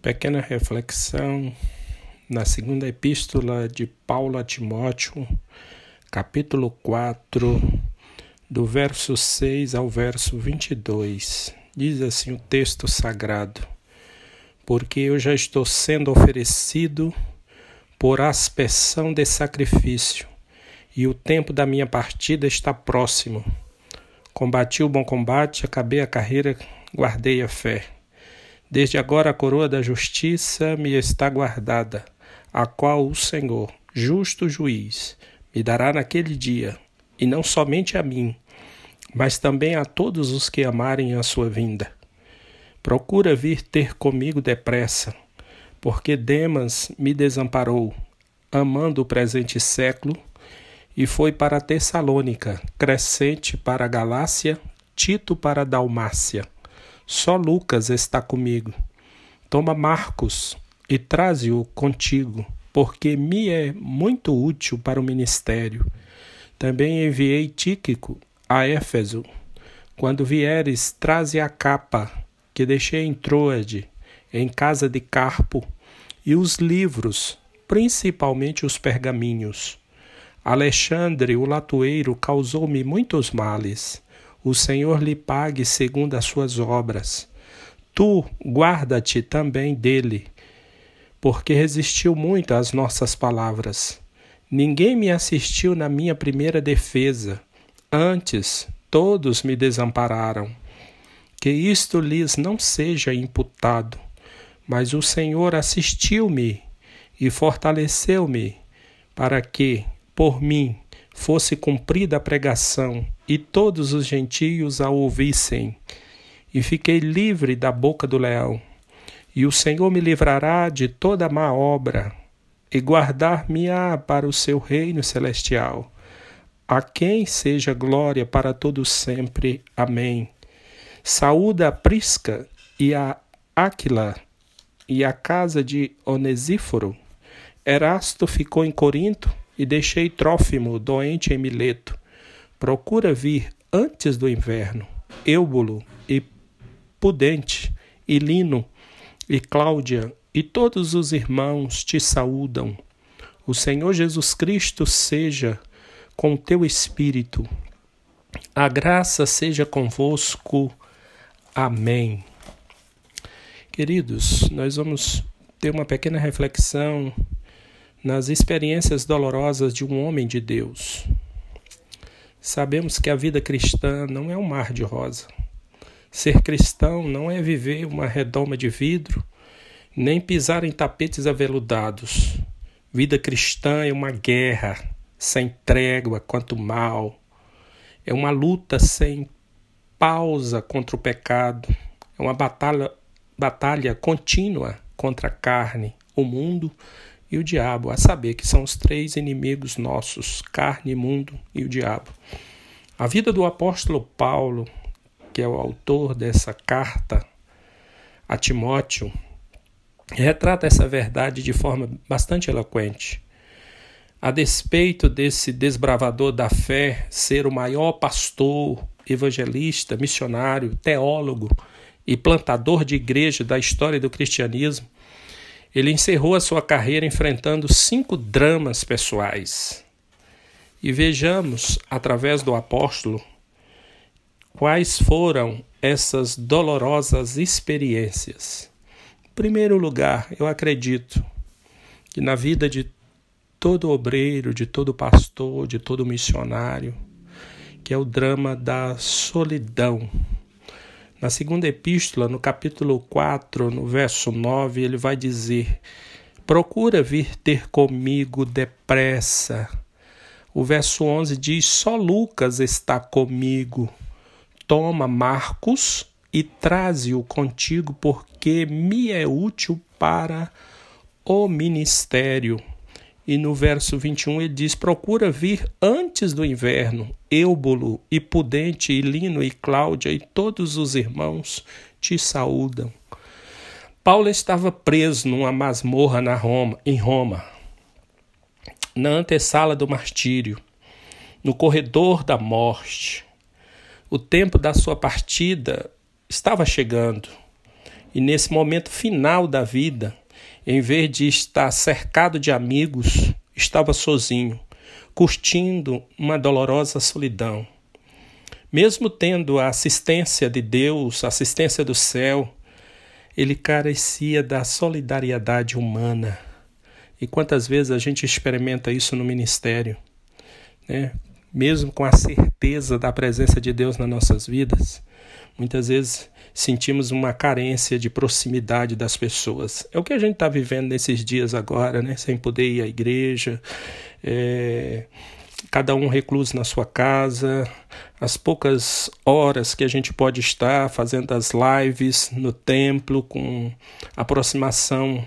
Pequena reflexão na segunda epístola de Paulo a Timóteo, capítulo 4, do verso 6 ao verso 22. Diz assim o texto sagrado: Porque eu já estou sendo oferecido por aspersão de sacrifício, e o tempo da minha partida está próximo. Combati o bom combate, acabei a carreira, guardei a fé. Desde agora a coroa da justiça me está guardada, a qual o Senhor, justo juiz, me dará naquele dia, e não somente a mim, mas também a todos os que amarem a sua vinda. Procura vir ter comigo depressa, porque Demas me desamparou, amando o presente século, e foi para Tessalônica, Crescente para a Galácia, Tito para a Dalmácia. Só Lucas está comigo. Toma Marcos e traze-o contigo, porque me é muito útil para o ministério. Também enviei Tíquico a Éfeso. Quando vieres, traze a capa que deixei em Troade, em casa de Carpo, e os livros, principalmente os pergaminhos. Alexandre, o latoeiro, causou-me muitos males o Senhor lhe pague segundo as suas obras. Tu guarda-te também dele, porque resistiu muito às nossas palavras. Ninguém me assistiu na minha primeira defesa. Antes, todos me desampararam. Que isto lhes não seja imputado, mas o Senhor assistiu-me e fortaleceu-me, para que, por mim, fosse cumprida a pregação e todos os gentios a ouvissem. E fiquei livre da boca do leão. E o Senhor me livrará de toda má obra e guardar-me-á para o seu reino celestial. A quem seja glória para todos sempre. Amém. Saúda a Prisca e a Áquila e a casa de Onesíforo. Erasto ficou em Corinto e deixei Trófimo doente em Mileto. Procura vir antes do inverno. Eubulo e Pudente e Lino e Cláudia e todos os irmãos te saúdam. O Senhor Jesus Cristo seja com teu espírito. A graça seja convosco. Amém. Queridos, nós vamos ter uma pequena reflexão nas experiências dolorosas de um homem de Deus. Sabemos que a vida cristã não é um mar de rosa. Ser cristão não é viver uma redoma de vidro, nem pisar em tapetes aveludados. Vida cristã é uma guerra sem trégua quanto mal. É uma luta sem pausa contra o pecado. É uma batalha, batalha contínua contra a carne, o mundo e o diabo, a saber que são os três inimigos nossos, carne, mundo e o diabo. A vida do apóstolo Paulo, que é o autor dessa carta a Timóteo, retrata essa verdade de forma bastante eloquente. A despeito desse desbravador da fé ser o maior pastor, evangelista, missionário, teólogo e plantador de igreja da história do cristianismo, ele encerrou a sua carreira enfrentando cinco dramas pessoais. E vejamos, através do apóstolo, quais foram essas dolorosas experiências. Em primeiro lugar, eu acredito que na vida de todo obreiro, de todo pastor, de todo missionário, que é o drama da solidão na segunda epístola, no capítulo 4, no verso 9, ele vai dizer: Procura vir ter comigo depressa. O verso 11 diz: Só Lucas está comigo. Toma Marcos e traze-o contigo, porque me é útil para o ministério. E no verso 21 ele diz: Procura vir antes do inverno. Eubulo, e Pudente, e Lino, e Cláudia, e todos os irmãos te saúdam. Paulo estava preso numa masmorra na Roma, em Roma, na antessala do martírio, no corredor da morte. O tempo da sua partida estava chegando E nesse momento final da vida, em vez de estar cercado de amigos, estava sozinho, curtindo uma dolorosa solidão. Mesmo tendo a assistência de Deus, a assistência do céu, ele carecia da solidariedade humana. E quantas vezes a gente experimenta isso no ministério, né? mesmo com a certeza da presença de Deus nas nossas vidas, muitas vezes sentimos uma carência de proximidade das pessoas. É o que a gente está vivendo nesses dias agora, né? sem poder ir à igreja, é... cada um recluso na sua casa, as poucas horas que a gente pode estar fazendo as lives no templo com aproximação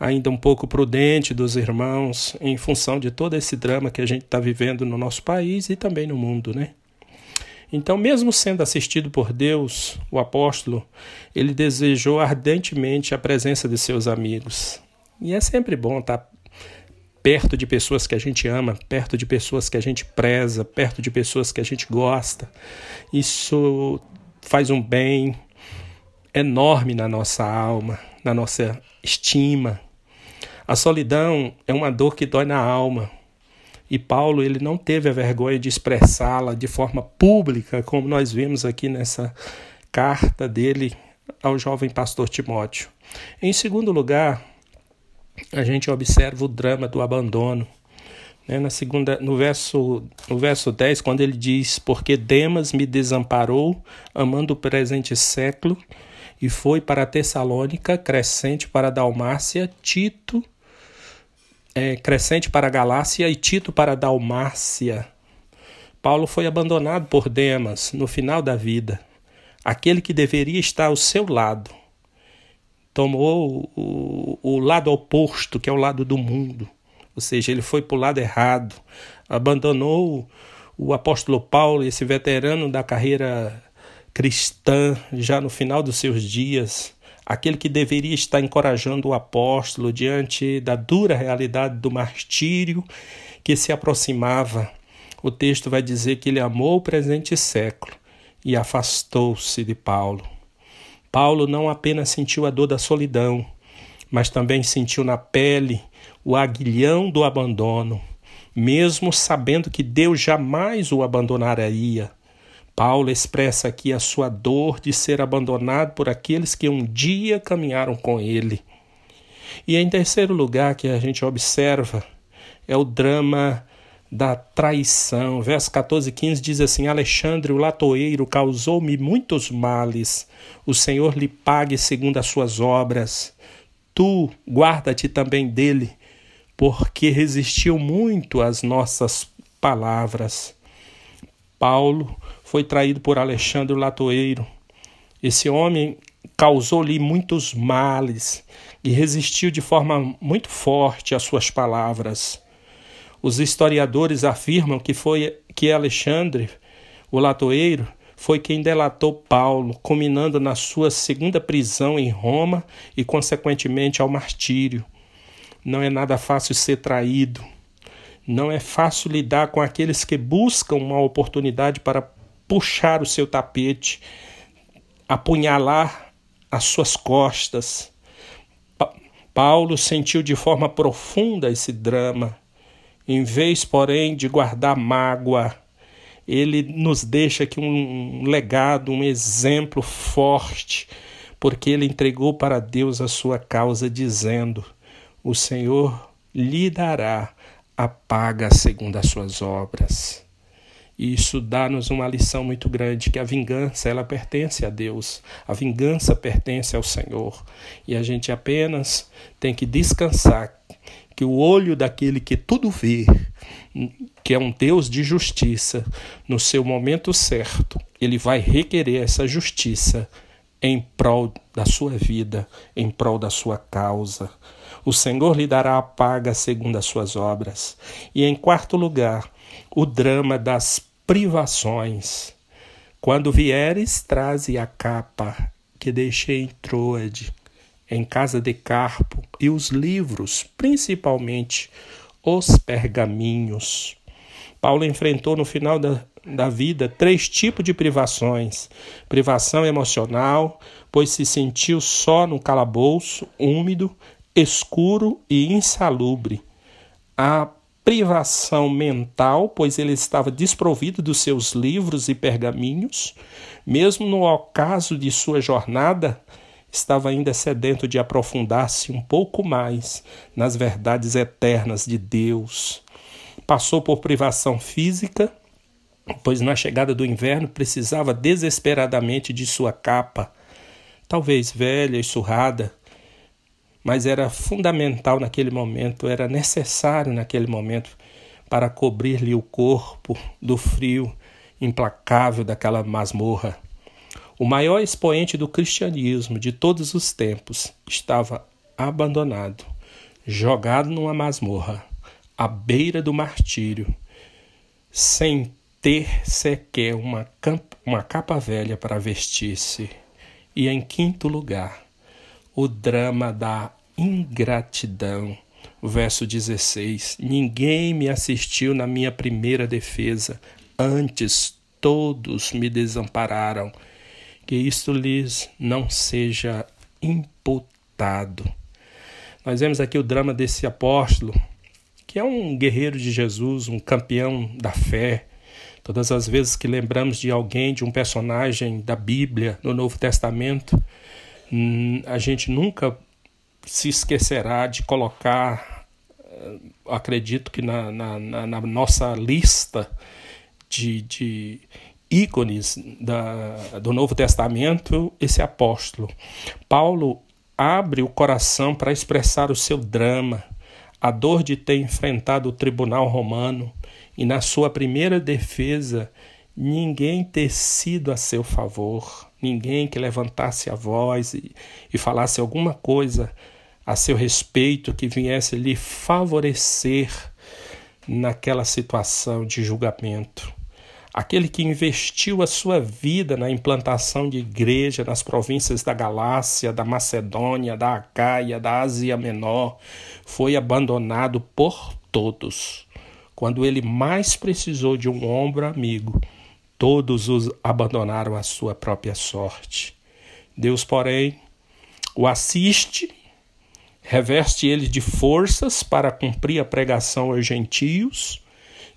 ainda um pouco prudente dos irmãos em função de todo esse drama que a gente está vivendo no nosso país e também no mundo, né? Então, mesmo sendo assistido por Deus, o apóstolo, ele desejou ardentemente a presença de seus amigos. E é sempre bom estar perto de pessoas que a gente ama, perto de pessoas que a gente preza, perto de pessoas que a gente gosta. Isso faz um bem enorme na nossa alma, na nossa estima, a solidão é uma dor que dói na alma. E Paulo ele não teve a vergonha de expressá-la de forma pública, como nós vimos aqui nessa carta dele ao jovem pastor Timóteo. Em segundo lugar, a gente observa o drama do abandono. Né? Na segunda, no, verso, no verso 10, quando ele diz: Porque Demas me desamparou, amando o presente século, e foi para Tessalônica, crescente para Dalmácia, Tito é, Crescente para a Galácia e Tito para a Dalmácia. Paulo foi abandonado por Demas no final da vida. Aquele que deveria estar ao seu lado tomou o, o lado oposto, que é o lado do mundo. Ou seja, ele foi para o lado errado, abandonou o apóstolo Paulo, esse veterano da carreira cristã, já no final dos seus dias, aquele que deveria estar encorajando o apóstolo diante da dura realidade do martírio que se aproximava. O texto vai dizer que ele amou o presente século e afastou-se de Paulo. Paulo não apenas sentiu a dor da solidão, mas também sentiu na pele o aguilhão do abandono, mesmo sabendo que Deus jamais o abandonaria Paulo expressa aqui a sua dor de ser abandonado por aqueles que um dia caminharam com ele. E em terceiro lugar que a gente observa é o drama da traição. Verso 14 e 15 diz assim: Alexandre, o latoeiro, causou-me muitos males. O Senhor lhe pague segundo as suas obras. Tu guarda-te também dele, porque resistiu muito às nossas palavras. Paulo foi traído por Alexandre Latoeiro. Esse homem causou-lhe muitos males e resistiu de forma muito forte às suas palavras. Os historiadores afirmam que foi que Alexandre, o latoeiro, foi quem delatou Paulo, culminando na sua segunda prisão em Roma e, consequentemente, ao martírio. Não é nada fácil ser traído. Não é fácil lidar com aqueles que buscam uma oportunidade para puxar o seu tapete, apunhalar as suas costas. Pa Paulo sentiu de forma profunda esse drama. Em vez, porém, de guardar mágoa, ele nos deixa aqui um legado, um exemplo forte, porque ele entregou para Deus a sua causa, dizendo: O Senhor lhe dará a paga segundo as suas obras. E isso dá-nos uma lição muito grande que a vingança ela pertence a Deus, a vingança pertence ao Senhor, e a gente apenas tem que descansar que o olho daquele que tudo vê, que é um Deus de justiça, no seu momento certo, ele vai requerer essa justiça em prol da sua vida, em prol da sua causa. O Senhor lhe dará a paga segundo as suas obras. E em quarto lugar, o drama das privações. Quando vieres, traze a capa que deixei em Troade, em casa de Carpo, e os livros, principalmente os pergaminhos. Paulo enfrentou no final da, da vida três tipos de privações: privação emocional, pois se sentiu só no calabouço, úmido, escuro e insalubre. A privação mental, pois ele estava desprovido dos seus livros e pergaminhos, mesmo no ocaso de sua jornada, estava ainda sedento de aprofundar-se um pouco mais nas verdades eternas de Deus. Passou por privação física, pois na chegada do inverno precisava desesperadamente de sua capa, talvez velha e surrada, mas era fundamental naquele momento, era necessário naquele momento para cobrir-lhe o corpo do frio implacável daquela masmorra. O maior expoente do cristianismo de todos os tempos estava abandonado, jogado numa masmorra, à beira do martírio, sem ter sequer uma, uma capa velha para vestir-se. E em quinto lugar, o drama da ingratidão. Verso 16: Ninguém me assistiu na minha primeira defesa, antes todos me desampararam. Que isto lhes não seja imputado. Nós vemos aqui o drama desse apóstolo, que é um guerreiro de Jesus, um campeão da fé. Todas as vezes que lembramos de alguém, de um personagem da Bíblia no Novo Testamento, a gente nunca se esquecerá de colocar, eh, acredito que na, na, na nossa lista de, de ícones da, do Novo Testamento, esse apóstolo. Paulo abre o coração para expressar o seu drama, a dor de ter enfrentado o tribunal romano e, na sua primeira defesa, ninguém ter sido a seu favor, ninguém que levantasse a voz e, e falasse alguma coisa a seu respeito que viesse lhe favorecer naquela situação de julgamento. Aquele que investiu a sua vida na implantação de igreja nas províncias da Galácia, da Macedônia, da Acaia, da Ásia Menor, foi abandonado por todos. Quando ele mais precisou de um ombro amigo, todos os abandonaram à sua própria sorte. Deus, porém, o assiste, reveste ele de forças para cumprir a pregação aos gentios.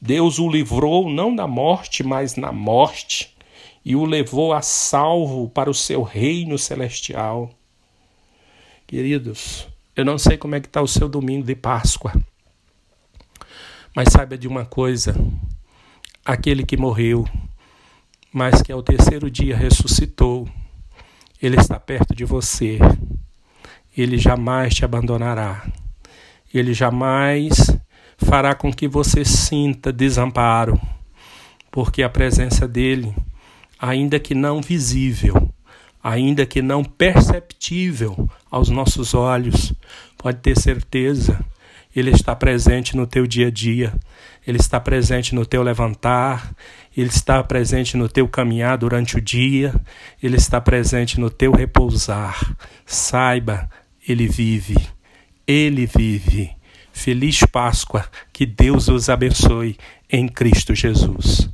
Deus o livrou não da morte, mas na morte, e o levou a salvo para o seu reino celestial. Queridos, eu não sei como é que está o seu domingo de Páscoa. Mas saiba de uma coisa: aquele que morreu, mas que ao terceiro dia ressuscitou, ele está perto de você. Ele jamais te abandonará. Ele jamais fará com que você sinta desamparo, porque a presença dele, ainda que não visível, ainda que não perceptível aos nossos olhos, pode ter certeza ele está presente no teu dia a dia, Ele está presente no teu levantar, Ele está presente no teu caminhar durante o dia, Ele está presente no teu repousar. Saiba, Ele vive, Ele vive. Feliz Páscoa, que Deus os abençoe em Cristo Jesus.